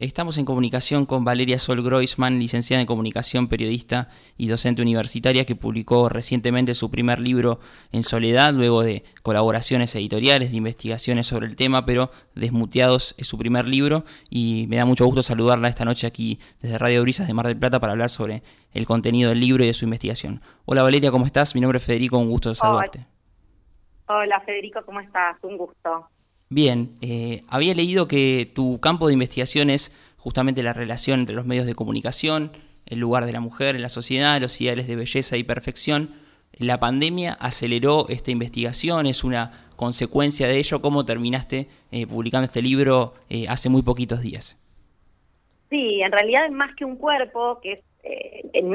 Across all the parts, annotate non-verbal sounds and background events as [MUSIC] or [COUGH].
Estamos en comunicación con Valeria Sol Groisman, licenciada en comunicación, periodista y docente universitaria, que publicó recientemente su primer libro en soledad, luego de colaboraciones editoriales, de investigaciones sobre el tema, pero Desmuteados es su primer libro y me da mucho gusto saludarla esta noche aquí desde Radio Brisas de Mar del Plata para hablar sobre el contenido del libro y de su investigación. Hola Valeria, ¿cómo estás? Mi nombre es Federico, un gusto saludarte. Hola Federico, ¿cómo estás? Un gusto. Bien, eh, había leído que tu campo de investigación es justamente la relación entre los medios de comunicación, el lugar de la mujer en la sociedad, los ideales de belleza y perfección. La pandemia aceleró esta investigación, es una consecuencia de ello. ¿Cómo terminaste eh, publicando este libro eh, hace muy poquitos días? Sí, en realidad es más que un cuerpo, que es,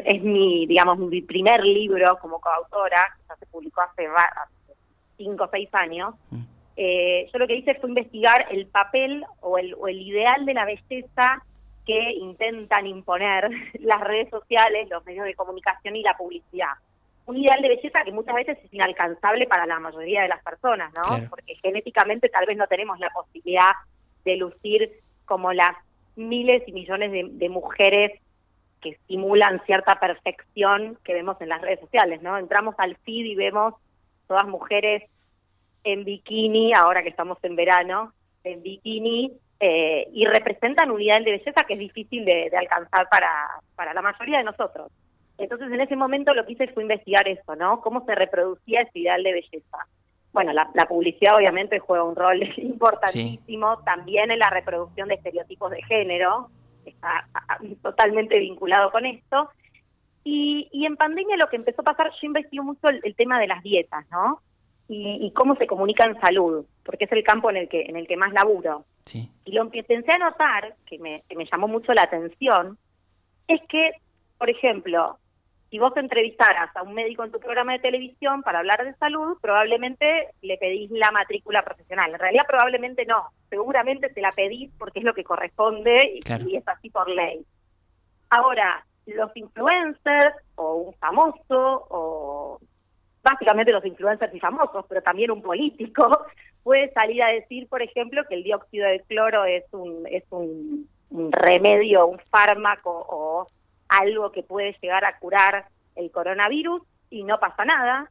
es mi, digamos, mi primer libro como coautora, que se publicó hace cinco o seis años. Mm. Eh, yo lo que hice fue investigar el papel o el, o el ideal de la belleza que intentan imponer [LAUGHS] las redes sociales, los medios de comunicación y la publicidad. Un ideal de belleza que muchas veces es inalcanzable para la mayoría de las personas, ¿no? Porque genéticamente tal vez no tenemos la posibilidad de lucir como las miles y millones de, de mujeres que simulan cierta perfección que vemos en las redes sociales, ¿no? Entramos al feed y vemos todas mujeres en bikini, ahora que estamos en verano, en bikini, eh, y representan un ideal de belleza que es difícil de, alcanzar para, para la mayoría de nosotros. Entonces, en ese momento lo que hice fue investigar eso, ¿no? Cómo se reproducía ese ideal de belleza. Bueno, la, publicidad obviamente juega un rol [LAUGHS] importantísimo también en la reproducción de estereotipos de género, está totalmente vinculado con esto. Y, y en pandemia lo que empezó a pasar, yo investigo mucho el tema de las dietas, ¿no? Y, cómo se comunica en salud, porque es el campo en el que en el que más laburo. Y lo que empecé a notar, que me, que me llamó mucho la atención, es que, por ejemplo, si vos entrevistaras a un médico en tu programa de televisión para hablar de salud, probablemente le pedís la matrícula profesional. En realidad probablemente no, seguramente te la pedís porque es lo que corresponde y, y es así por ley. Ahora, los influencers o un famoso o básicamente los influencers y famosos, pero también un político, [LAUGHS] puede salir a decir, por ejemplo, que el dióxido de cloro es un, es un, remedio, un fármaco o algo que puede llegar a curar el coronavirus y no pasa nada.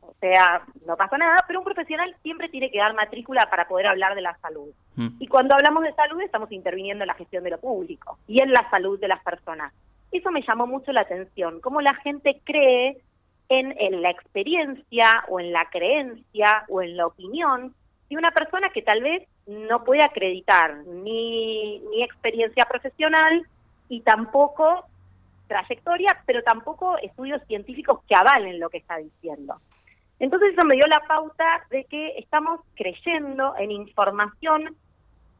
O sea, no pasa nada, pero un profesional siempre tiene que dar matrícula para poder hablar de la salud. Mm. Y cuando hablamos de salud estamos interviniendo en la gestión de lo público y en la salud de las personas. Eso me llamó mucho la atención, cómo la gente cree en, la experiencia o en la creencia o en la opinión de una persona que tal vez no puede acreditar ni, ni experiencia profesional y tampoco trayectoria, pero tampoco estudios científicos que avalen lo que está diciendo. Entonces eso me dio la pauta de que estamos creyendo en información,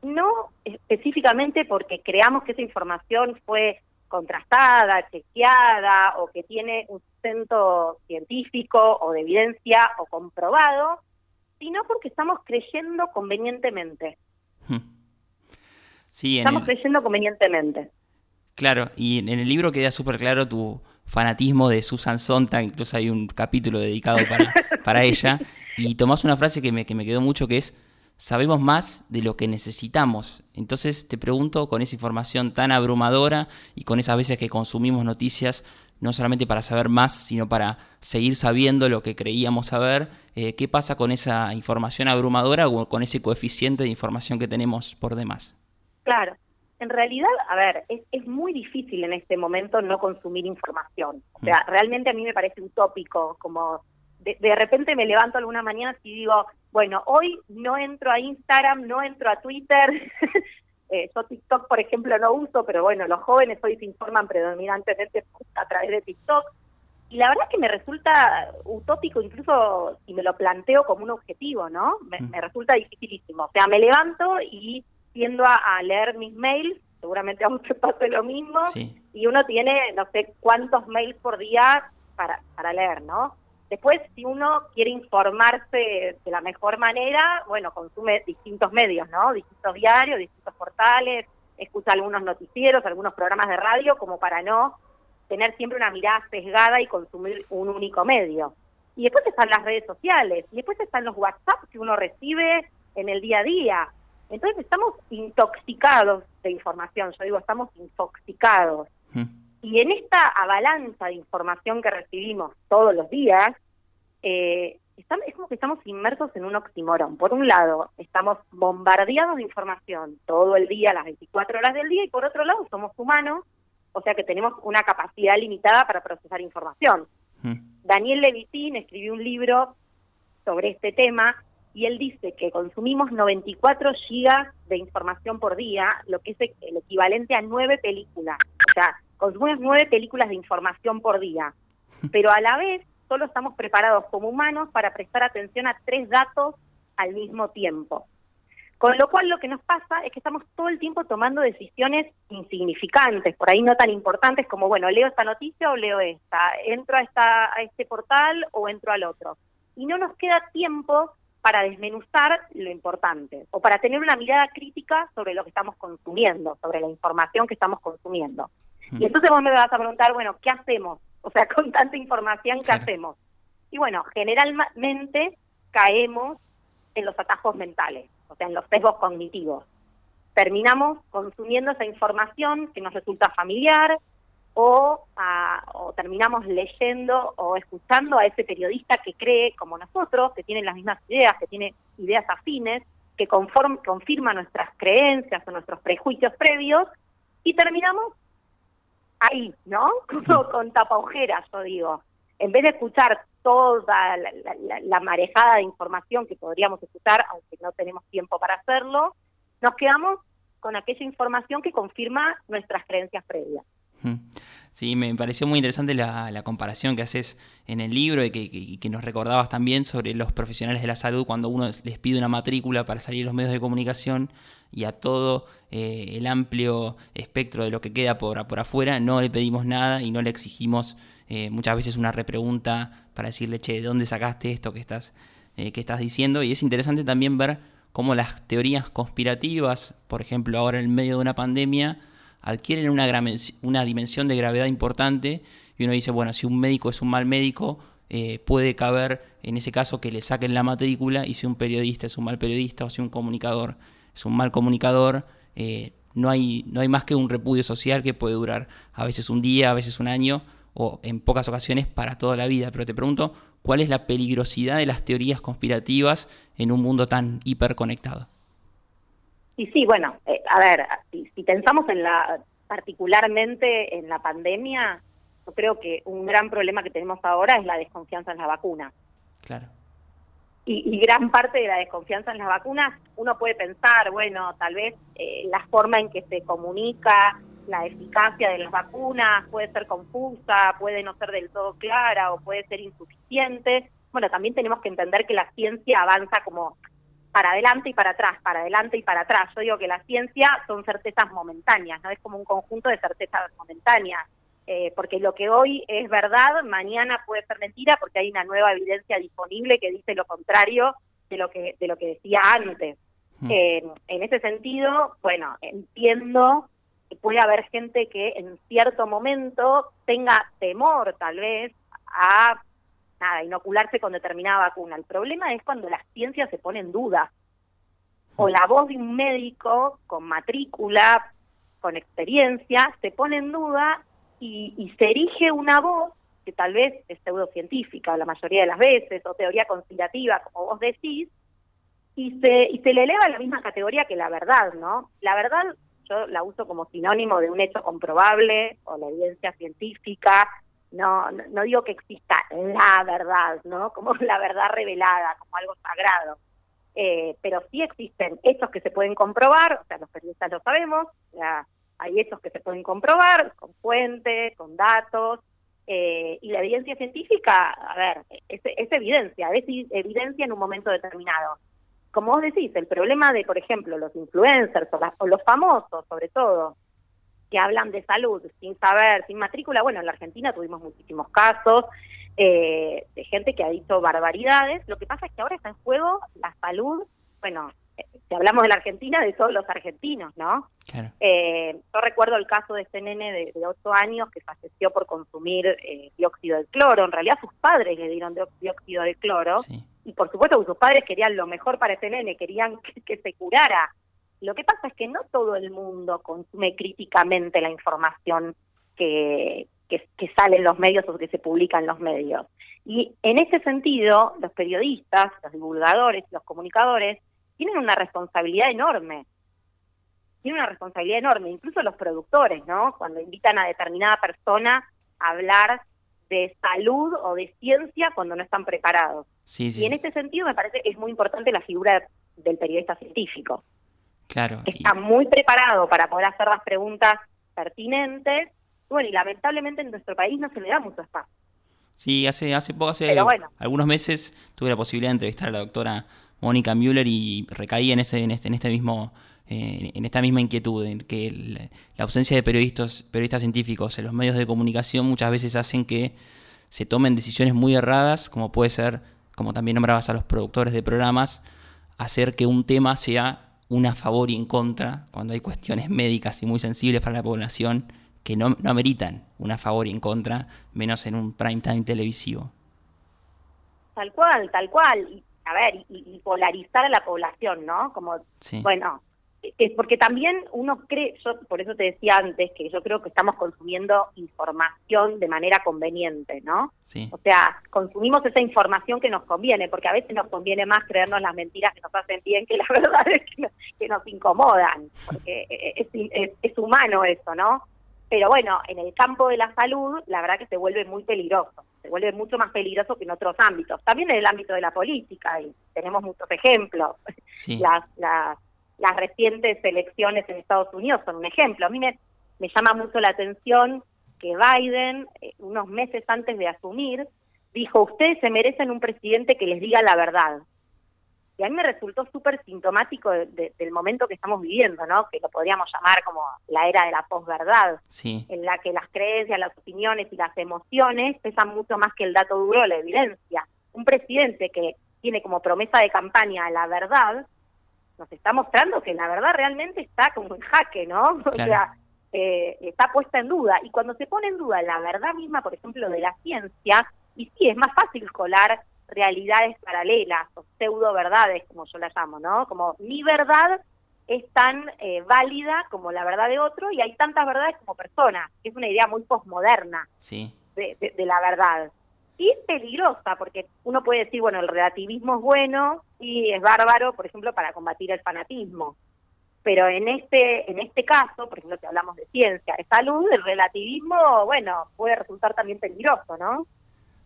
no específicamente porque creamos que esa información fue contrastada, chequeada o que tiene un centro científico o de evidencia o comprobado, sino porque estamos creyendo convenientemente. Hmm. Sí, estamos creyendo convenientemente. Claro, y en el libro queda súper claro tu fanatismo de Susan Sontag, incluso hay un capítulo dedicado para, para [LAUGHS] ella, y tomás una frase que me, que me quedó mucho que es, sabemos más de lo que necesitamos. Entonces te pregunto, con esa información tan abrumadora y con esas veces que consumimos noticias, no solamente para saber más, sino para seguir sabiendo lo que creíamos saber, eh, ¿qué pasa con esa información abrumadora o con ese coeficiente de información que tenemos por demás? Claro. En realidad, a ver, es, es muy difícil en este momento no consumir información. O sea, mm. realmente a mí me parece utópico, como de, repente me levanto alguna mañana y digo, bueno, hoy no entro a Instagram, no entro a Twitter. [LAUGHS] eh, yo TikTok, por ejemplo, no uso, pero bueno, los jóvenes hoy se informan predominantemente a través de TikTok. Y la verdad es que me resulta utópico, incluso si me lo planteo como un objetivo, ¿no? Me, mm. resulta dificilísimo. O sea, me levanto y tiendo a, leer mis mails, seguramente a usted [LAUGHS] pase lo mismo, y uno tiene no sé cuántos mails por día para, para leer, ¿no? Después, si uno quiere informarse de la mejor manera, bueno, consume distintos medios, ¿no? Distintos diarios, distintos portales, escucha algunos noticieros, algunos programas de radio, como para no tener siempre una mirada sesgada y consumir un único medio. Y después están las redes sociales, y después están los WhatsApp que uno recibe en el día a día. Entonces estamos intoxicados de información, yo digo, estamos intoxicados. Mm. Y en esta avalancha de información que recibimos todos los días, eh, es como que estamos inmersos en un oxímoron. Por un lado, estamos bombardeados de información todo el día, las 24 horas del día, y por otro lado, somos humanos, o sea que tenemos una capacidad limitada para procesar información. Mm. Daniel Levitín escribió un libro sobre este tema y él dice que consumimos 94 gigas de información por día, lo que es el equivalente a nueve películas. O sea, consumimos nueve películas de información por día. [LAUGHS] Pero a la vez solo estamos preparados como humanos para prestar atención a tres datos al mismo tiempo. Con lo cual lo que nos pasa es que estamos todo el tiempo tomando decisiones insignificantes, por ahí no tan importantes como, bueno, leo esta noticia o leo esta, entro a, esta, a este portal o entro al otro. Y no nos queda tiempo para desmenuzar lo importante o para tener una mirada crítica sobre lo que estamos consumiendo, sobre la información que estamos consumiendo. Y entonces vos me vas a preguntar, bueno, ¿qué hacemos? O sea, [LAUGHS] con tanta información, ¿qué hacemos? Y bueno, generalmente caemos en los atajos mentales, o sea, en los sesgos cognitivos. Terminamos consumiendo esa información que nos resulta familiar o, o terminamos leyendo o escuchando a ese periodista que cree como nosotros, que tiene las mismas ideas, que tiene ideas afines, que conform, confirma nuestras creencias o nuestros prejuicios previos y terminamos ahí, ¿no? [LAUGHS] Como con tapaojeras, yo digo. En vez de escuchar toda la, marejada de información que podríamos escuchar, aunque no tenemos tiempo para hacerlo, nos quedamos con aquella información que confirma nuestras creencias previas. Sí, me pareció muy interesante la, comparación que haces en el libro y que, nos recordabas también sobre los profesionales de la salud cuando uno les pide una matrícula para salir a los medios de comunicación y a todo eh, el amplio espectro de lo que queda por, por afuera no le pedimos nada y no le exigimos eh, muchas veces una repregunta para decirle, che, ¿de dónde sacaste esto que estás, eh, que estás diciendo? Y es interesante también ver cómo las teorías conspirativas, por ejemplo, ahora en medio de una pandemia, adquieren una, una dimensión de gravedad importante y uno dice, bueno, si un médico es un mal médico, puede caber en ese caso que le saquen la matrícula y si un periodista es un mal periodista o si un comunicador es un mal comunicador, eh, no, hay, no hay más que un repudio social que puede durar a veces un día, a veces un año o en pocas ocasiones para toda la vida. Pero te pregunto, ¿cuál es la peligrosidad de las teorías conspirativas en un mundo tan hiperconectado? Y sí, bueno, eh, a ver, si, pensamos en la particularmente en la pandemia, yo creo que un gran problema que tenemos ahora es la desconfianza en la vacuna. Claro y, gran parte de la desconfianza en las vacunas, uno puede pensar, bueno, tal vez eh, la forma en que se comunica la eficacia de las vacunas puede ser confusa, puede no ser del todo clara o puede ser insuficiente. Bueno, también tenemos que entender que la ciencia avanza como para adelante y para atrás, para adelante y para atrás. Yo digo que la ciencia son certezas momentáneas, no es como un conjunto de certezas momentáneas. Eh, porque lo que hoy es verdad, mañana puede ser mentira porque hay una nueva evidencia disponible que dice lo contrario de lo que, de lo que decía antes. Hmm. Eh, en ese sentido, bueno, entiendo que puede haber gente que en cierto momento tenga temor tal vez a nada, inocularse con determinada vacuna. El problema es cuando la ciencia se pone en duda o la voz de un médico con matrícula, con experiencia, se pone en duda y, se erige una voz que tal vez es pseudocientífica la mayoría de las veces, o teoría conspirativa, como vos decís, y se, y se le eleva a la misma categoría que la verdad, ¿no? La verdad yo la uso como sinónimo de un hecho comprobable o la evidencia científica, no, no, digo que exista la verdad, ¿no? [LAUGHS] Como la verdad revelada, como algo sagrado. Eh, pero sí existen hechos que se pueden comprobar, o sea, los periodistas lo sabemos, ya hay hechos que se pueden comprobar con fuentes, con datos, eh, y la evidencia científica, a ver, es, evidencia, es evidencia en un momento determinado. Como vos decís, el problema de, por ejemplo, los influencers o, los famosos, sobre todo, que hablan de salud sin saber, sin matrícula, bueno, en la Argentina tuvimos muchísimos casos eh, de gente que ha dicho barbaridades. Lo que pasa es que ahora está en juego la salud, bueno, si hablamos de la Argentina, de todos los argentinos, ¿no? Eh, yo recuerdo el caso de este nene de, de 8 años que falleció por consumir eh, dióxido de cloro. En realidad sus padres le dieron dióxido de cloro y por supuesto sus padres querían lo mejor para ese nene, querían que, se curara. Lo que pasa es que no todo el mundo consume críticamente la información que, que, sale en los medios o que se publica en los medios. Y en ese sentido, los periodistas, los divulgadores, los comunicadores, tienen una responsabilidad enorme. Tienen una responsabilidad enorme, incluso los productores, ¿no? Cuando invitan a determinada persona a hablar de salud o de ciencia cuando no están preparados. Y en este sentido me parece que es muy importante la figura del periodista científico. Claro. está muy preparado para poder hacer las preguntas pertinentes. Bueno, y lamentablemente en nuestro país no se le da mucho espacio. Sí, hace, hace poco, hace algunos meses, tuve la posibilidad de entrevistar a la doctora Mónica Müller y recaí en, ese, en, este, en este mismo eh, en esta misma inquietud, en que la ausencia de periodistas, periodistas científicos en los medios de comunicación muchas veces hacen que se tomen decisiones muy erradas, como puede ser, como también nombrabas a los productores de programas, hacer que un tema sea un a favor y en contra, cuando hay cuestiones médicas y muy sensibles para la población que no, no ameritan un a favor y en contra, menos en un prime time televisivo. Tal cual, tal cual. a ver, y, polarizar a la población, ¿no? Como, bueno, es porque también uno cree, yo por eso te decía antes que yo creo que estamos consumiendo información de manera conveniente, ¿no? Sí. O sea, consumimos esa información que nos conviene, porque a veces nos conviene más creernos las mentiras que nos hacen bien que las [LAUGHS] verdades que nos, incomodan, porque es, es, humano eso, ¿no? Pero bueno, en el campo de la salud, la verdad que se vuelve muy peligroso, se vuelve mucho más peligroso que en otros ámbitos. También en el ámbito de la política, y tenemos muchos ejemplos. Sí. Las, las las recientes elecciones en Estados Unidos son un ejemplo. A mí me, me llama mucho la atención que Biden, eh, unos meses antes de asumir, dijo, ustedes se merecen un presidente que les diga la verdad. Y a mí me resultó súper sintomático del momento que estamos viviendo, ¿no? Que lo podríamos llamar como la era de la posverdad, sí. en la que las creencias, las opiniones y las emociones pesan mucho más que el dato duro la evidencia. Un presidente que tiene como promesa de campaña la verdad, nos está mostrando que la verdad realmente está como en jaque, ¿no? [LAUGHS] O sea, eh, está puesta en duda. Y cuando se pone en duda la verdad misma, por ejemplo, de la ciencia, y sí, es más fácil colar realidades paralelas o pseudo verdades, como yo las llamo, ¿no? Como mi verdad es tan eh, válida como la verdad de otro y hay tantas verdades como personas, es una idea muy posmoderna sí. de, de la verdad y es peligrosa, porque uno puede decir, bueno, el relativismo es bueno y es bárbaro, por ejemplo, para combatir el fanatismo. Pero en este, en este caso, por ejemplo, si hablamos de ciencia, de salud, el relativismo, bueno, puede resultar también peligroso, ¿no?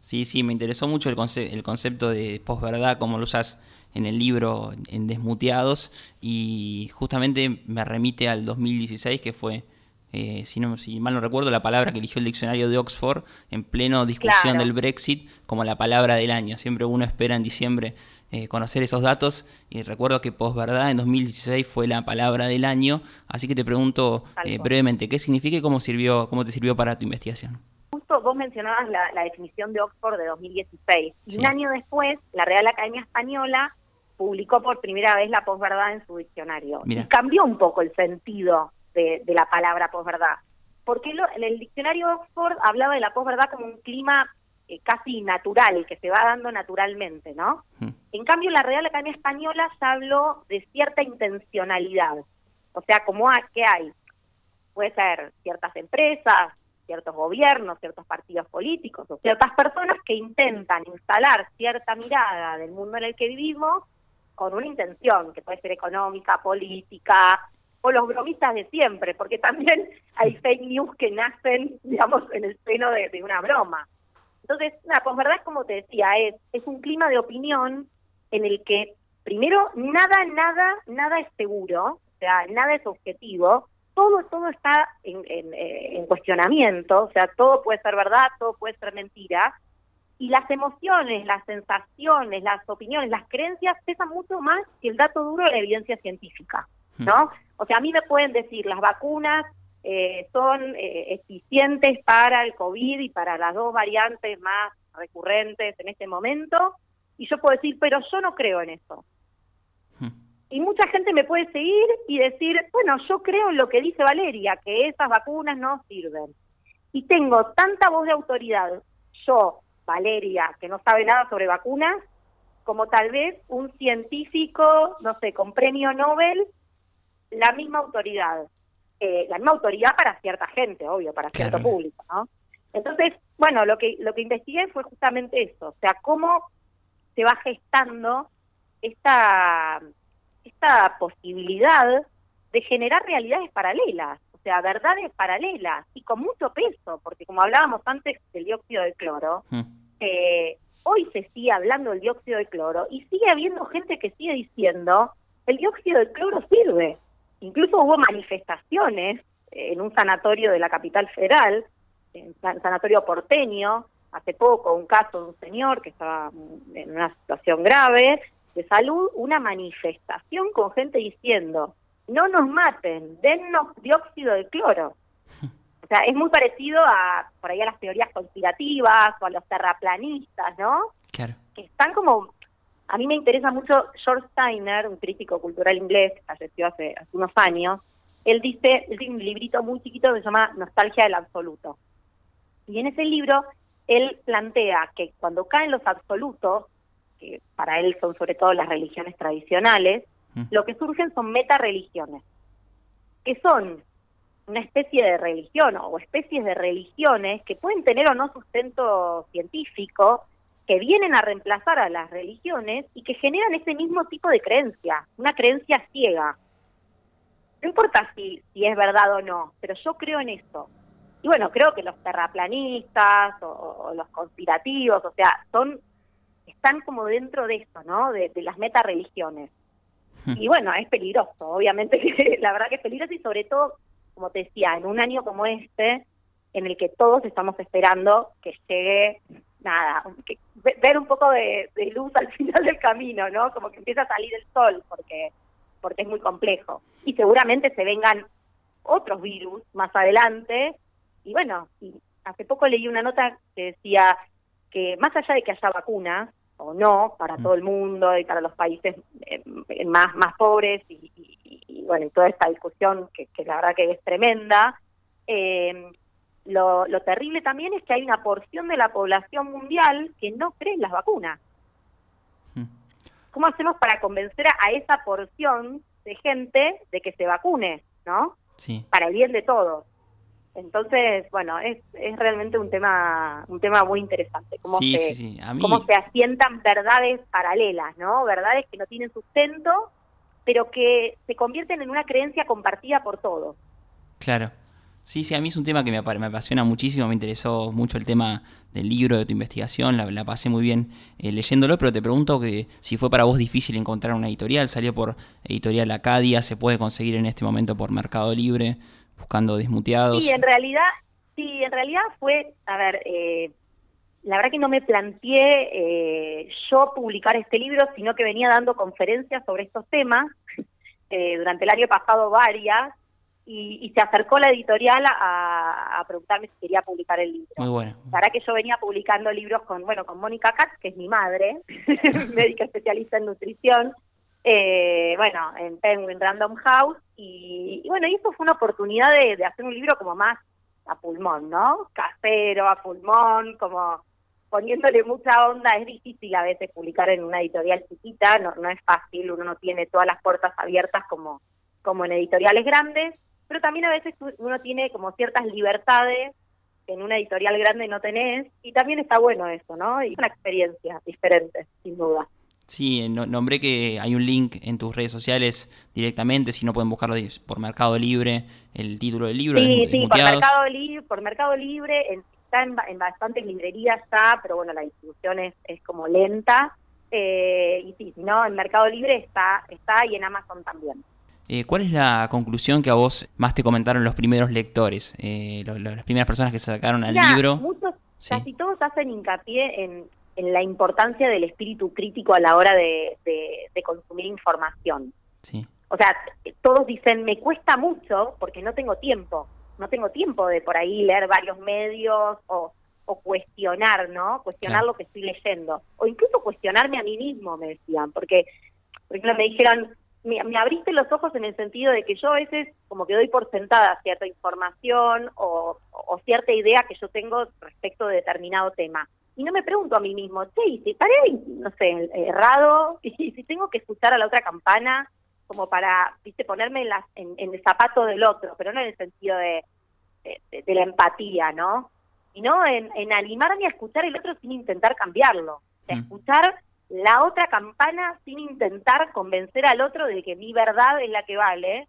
Sí, sí, me interesó mucho el, el concepto de posverdad, como lo usas en el libro en Desmuteados, y justamente me remite al 2016, que fue eh, si, no, si mal no recuerdo, la palabra que eligió el diccionario de Oxford en pleno discusión del Brexit como la palabra del año. Siempre uno espera en diciembre eh, conocer esos datos. Y recuerdo que posverdad en 2016 fue la palabra del año, así que te pregunto eh, brevemente, ¿qué significa y cómo, sirvió, cómo te sirvió para tu investigación? Justo vos mencionabas la, definición de Oxford de 2016 y un año después la Real Academia Española publicó por primera vez la posverdad en su diccionario. Y cambió un poco el sentido de, la palabra posverdad. Porque en el diccionario Oxford hablaba de la posverdad como un clima eh, casi natural, que se va dando naturalmente, ¿no? Hmm. En cambio, la Real Academia Española ya habló de cierta intencionalidad. O sea, como que hay, puede ser ciertas empresas, ciertos gobiernos, ciertos partidos políticos o ciertas personas que intentan instalar cierta mirada del mundo en el que vivimos con una intención, que puede ser económica, política, o los bromistas de siempre, porque también hay fake news que nacen, digamos, en el seno de, una broma. Entonces, nada, pues verdad, como te decía, es, es un clima de opinión en el que, primero, nada, nada, nada es seguro, o sea, nada es objetivo, todo, todo está en, en, eh, en cuestionamiento, o sea, todo puede ser verdad, todo puede ser mentira, y las emociones, las sensaciones, las opiniones, las creencias pesan mucho más que el dato duro de la evidencia científica, ¿no? O sea, a mí me pueden decir, las vacunas eh, son eh, eficientes para el COVID y para las dos variantes más recurrentes en este momento, y yo puedo decir, pero yo no creo en eso. Hmm. Y mucha gente me puede seguir y decir, bueno, yo creo en lo que dice Valeria, que esas vacunas no sirven. Y tengo tanta voz de autoridad, yo, Valeria, que no sabe nada sobre vacunas, como tal vez un científico, no sé, con premio Nobel, la misma autoridad. Eh, la misma autoridad para cierta gente, obvio, para cierto público, ¿no? Entonces, bueno, lo que, lo que investigué fue justamente eso, o sea, cómo se va gestando esta, esta posibilidad de generar realidades paralelas, o sea, verdades paralelas y con mucho peso, porque como hablábamos antes del dióxido de cloro, mm. eh, hoy se sigue hablando del dióxido de cloro y sigue habiendo gente que sigue diciendo el dióxido de cloro sirve. Incluso hubo manifestaciones en un sanatorio de la capital federal, en un sanatorio porteño, hace poco, un caso de un señor que estaba en una situación grave de salud, una manifestación con gente diciendo, no nos maten, dennos dióxido de cloro. O sea, es muy parecido a, por ahí a las teorías conspirativas o a los terraplanistas, ¿no? Claro. Que están como a mí me interesa mucho George Steiner, un crítico cultural inglés que falleció hace, unos años. Él dice, él tiene un librito muy chiquito que se llama Nostalgia del Absoluto. Y en ese libro él plantea que cuando caen los absolutos, que para él son sobre todo las religiones tradicionales, mm. lo que surgen son meta-religiones, que son una especie de religión o especies de religiones que pueden tener o no sustento científico, que vienen a reemplazar a las religiones y que generan ese mismo tipo de creencia, una creencia ciega. No importa si, si es verdad o no, pero yo creo en eso. Y bueno, creo que los terraplanistas o, los conspirativos, o sea, son están como dentro de esto, ¿no? De, las meta religiones. Hmm. Y bueno, es peligroso, obviamente, [LAUGHS] la verdad que es peligroso y sobre todo, como te decía, en un año como este, en el que todos estamos esperando que llegue nada, ver un poco de, luz al [LAUGHS] final del camino, ¿no? Como que empieza a salir el sol, porque, porque es muy complejo. Y seguramente se vengan otros virus más adelante. Y bueno, y hace poco leí una nota que decía que más allá de que haya vacunas, o no, para mm. todo el mundo y para los países eh, más, más pobres, y, bueno, y toda esta discusión que, que la verdad que es tremenda, eh, lo, terrible también es que hay una porción de la población mundial que no cree en las vacunas. Hmm. ¿Cómo hacemos para convencer a esa porción de gente de que se vacune, no? Sí. Para el bien de todos. Entonces, bueno, es, es realmente un tema un tema muy interesante. Cómo, se, cómo se asientan verdades paralelas, ¿no? Verdades que no tienen sustento, pero que se convierten en una creencia compartida por todos. Claro. Sí, sí, a mí es un tema que me, apasiona muchísimo, me interesó mucho el tema del libro, de tu investigación, la, pasé muy bien eh, leyéndolo, pero te pregunto que si fue para vos difícil encontrar una editorial, salió por editorial Acadia, se puede conseguir en este momento por Mercado Libre, buscando desmuteados. Sí, en realidad, sí, en realidad fue, a ver, eh, la verdad que no me planteé eh, yo publicar este libro, sino que venía dando conferencias sobre estos temas, [LAUGHS] durante el año pasado varias, y, se acercó la editorial a, preguntarme si quería publicar el libro. Muy bueno. Verdad que yo venía publicando libros con, bueno, con Mónica Katz, que es mi madre, [LAUGHS] médica especialista en nutrición, eh, bueno, en Penguin Random House, y, bueno, y eso fue una oportunidad de, hacer un libro como más a pulmón, ¿no? Casero, a pulmón, como poniéndole mucha onda, es difícil a veces publicar en una editorial chiquita, no, no es fácil, uno no tiene todas las puertas abiertas como, como en editoriales grandes, pero también a veces uno tiene como ciertas libertades que en una editorial grande no tenés, y también está bueno eso, ¿no? Y es una experiencia diferente, sin duda. Sí, nombré que hay un link en tus redes sociales directamente, si no pueden buscarlo por Mercado Libre, el título del libro. Sí, sí, por Mercado, Libre, por Mercado Libre, está en, bastantes librerías ya, pero bueno, la distribución es, es como lenta. Eh, y sí, si no, en Mercado Libre está, está y en Amazon también. Eh, ¿Cuál es la conclusión que a vos más te comentaron los primeros lectores, eh, las primeras personas que se sacaron al libro? Muchos, casi todos hacen hincapié en, la importancia del espíritu crítico a la hora de, consumir información. Sí. O sea, todos dicen, me cuesta mucho porque no tengo tiempo, no tengo tiempo de por ahí leer varios medios o, cuestionar, ¿no? Cuestionar lo que estoy leyendo. O incluso cuestionarme a mí mismo, me decían, porque, por ejemplo, me dijeron, me, abriste los ojos en el sentido de que yo a veces como que doy por sentada cierta información o, cierta idea que yo tengo respecto de determinado tema. Y no me pregunto a mí mismo, che, si paré, no sé, errado, [LAUGHS] y si tengo que escuchar a la otra campana, como para, viste, ponerme en, en, el zapato del otro, pero no en el sentido de, de, la empatía, ¿no? Sino en, en, animarme a escuchar el otro sin intentar cambiarlo, mm. escuchar la otra campana sin intentar convencer al otro de que mi verdad es la que vale,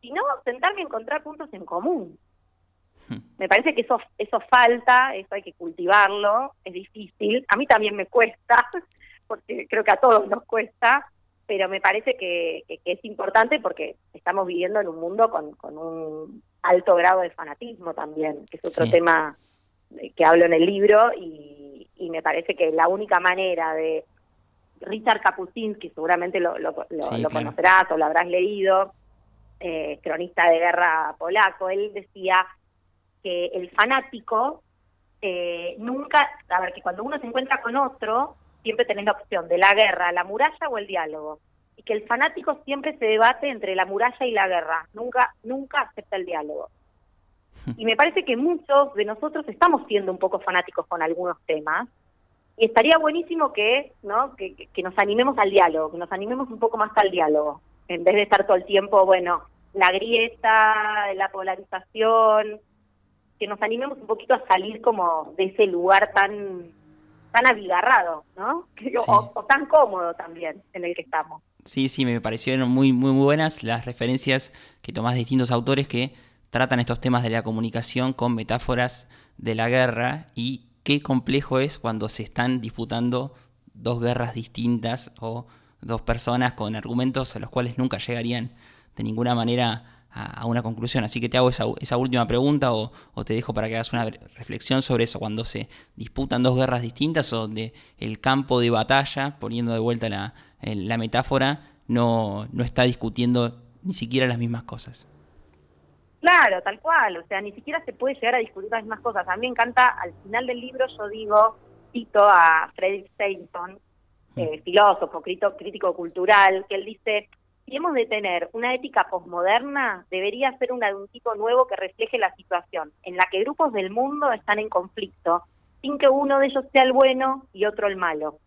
sino sentarme a encontrar puntos en común. Hmm. Me parece que eso, eso falta, eso hay que cultivarlo, es difícil. A mí también me cuesta, [LAUGHS] porque creo que a todos nos cuesta, pero me parece que, es importante porque estamos viviendo en un mundo con, con, un alto grado de fanatismo también, que es otro tema que hablo en el libro, y, y me parece que la única manera de... Richard Kapuscinski, seguramente lo, lo, lo conocerás o lo habrás leído, eh, cronista de guerra polaco, él decía que el fanático eh, nunca, a ver, que cuando uno se encuentra con otro, siempre tenés la opción de la guerra, la muralla o el diálogo. Y que el fanático siempre se debate entre la muralla y la guerra, nunca, nunca acepta el diálogo. [LAUGHS] Y me parece que muchos de nosotros estamos siendo un poco fanáticos con algunos temas, y estaría buenísimo que, ¿no? que, que nos animemos al diálogo, que nos animemos un poco más al diálogo en vez de estar todo el tiempo, bueno, la grieta, la polarización, que nos animemos un poquito a salir como de ese lugar tan tan abigarrado, ¿no? [LAUGHS] O, tan cómodo también en el que estamos. Sí, sí, me parecieron muy, muy buenas las referencias que tomás de distintos autores que tratan estos temas de la comunicación con metáforas de la guerra y qué complejo es cuando se están disputando dos guerras distintas o dos personas con argumentos a los cuales nunca llegarían de ninguna manera a, una conclusión. Así que te hago esa, esa última pregunta o, te dejo para que hagas una reflexión sobre eso cuando se disputan dos guerras distintas o donde el campo de batalla, poniendo de vuelta la, la metáfora, no, no está discutiendo ni siquiera las mismas cosas. Claro, tal cual, o sea, ni siquiera se puede llegar a discutir las mismas cosas. A mí me encanta, al final del libro yo digo, cito a Frederick Stanton, eh, filósofo, crítico cultural, que él dice, si hemos de tener una ética posmoderna, debería ser una de un tipo nuevo que refleje la situación, en la que grupos del mundo están en conflicto, sin que uno de ellos sea el bueno y otro el malo.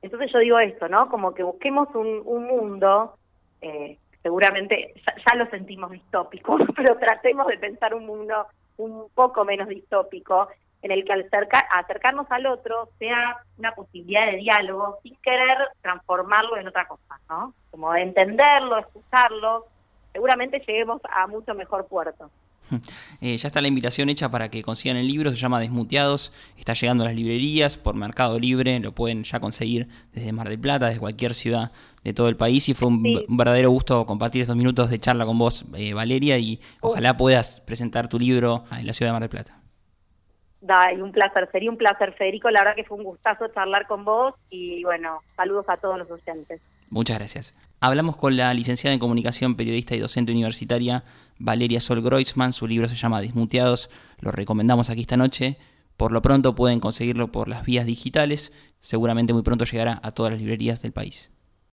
Entonces yo digo esto, ¿no? Como que busquemos un, mundo, eh, seguramente ya, ya, lo sentimos distópico, [LAUGHS] pero tratemos de pensar un mundo un poco menos distópico, en el que al acercarnos al otro sea una posibilidad de diálogo sin querer transformarlo en otra cosa, ¿no? Como entenderlo, escucharlo, seguramente lleguemos a mucho mejor puerto. Eh, ya está la invitación hecha para que consigan el libro, se llama Desmuteados, está llegando a las librerías por Mercado Libre, lo pueden ya conseguir desde Mar del Plata, desde cualquier ciudad de todo el país y fue un, verdadero gusto compartir estos minutos de charla con vos, eh, Valeria, y ojalá puedas presentar tu libro en la ciudad de Mar del Plata. Da, un placer, sería un placer, Federico. La verdad que fue un gustazo charlar con vos y bueno, saludos a todos los docentes. Muchas gracias. Hablamos con la licenciada en comunicación, periodista y docente universitaria Valeria Sol Groisman. Su libro se llama Desmuteados. Lo recomendamos aquí esta noche. Por lo pronto pueden conseguirlo por las vías digitales. Seguramente muy pronto llegará a todas las librerías del país.